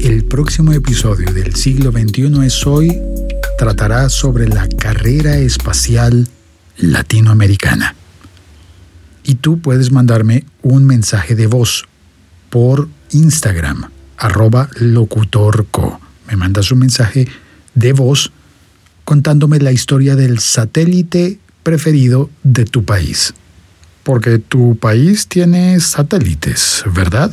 El próximo episodio del siglo XXI es hoy tratará sobre la carrera espacial latinoamericana. Y tú puedes mandarme un mensaje de voz por Instagram, arroba locutorco. Me mandas un mensaje de voz contándome la historia del satélite preferido de tu país. Porque tu país tiene satélites, ¿verdad?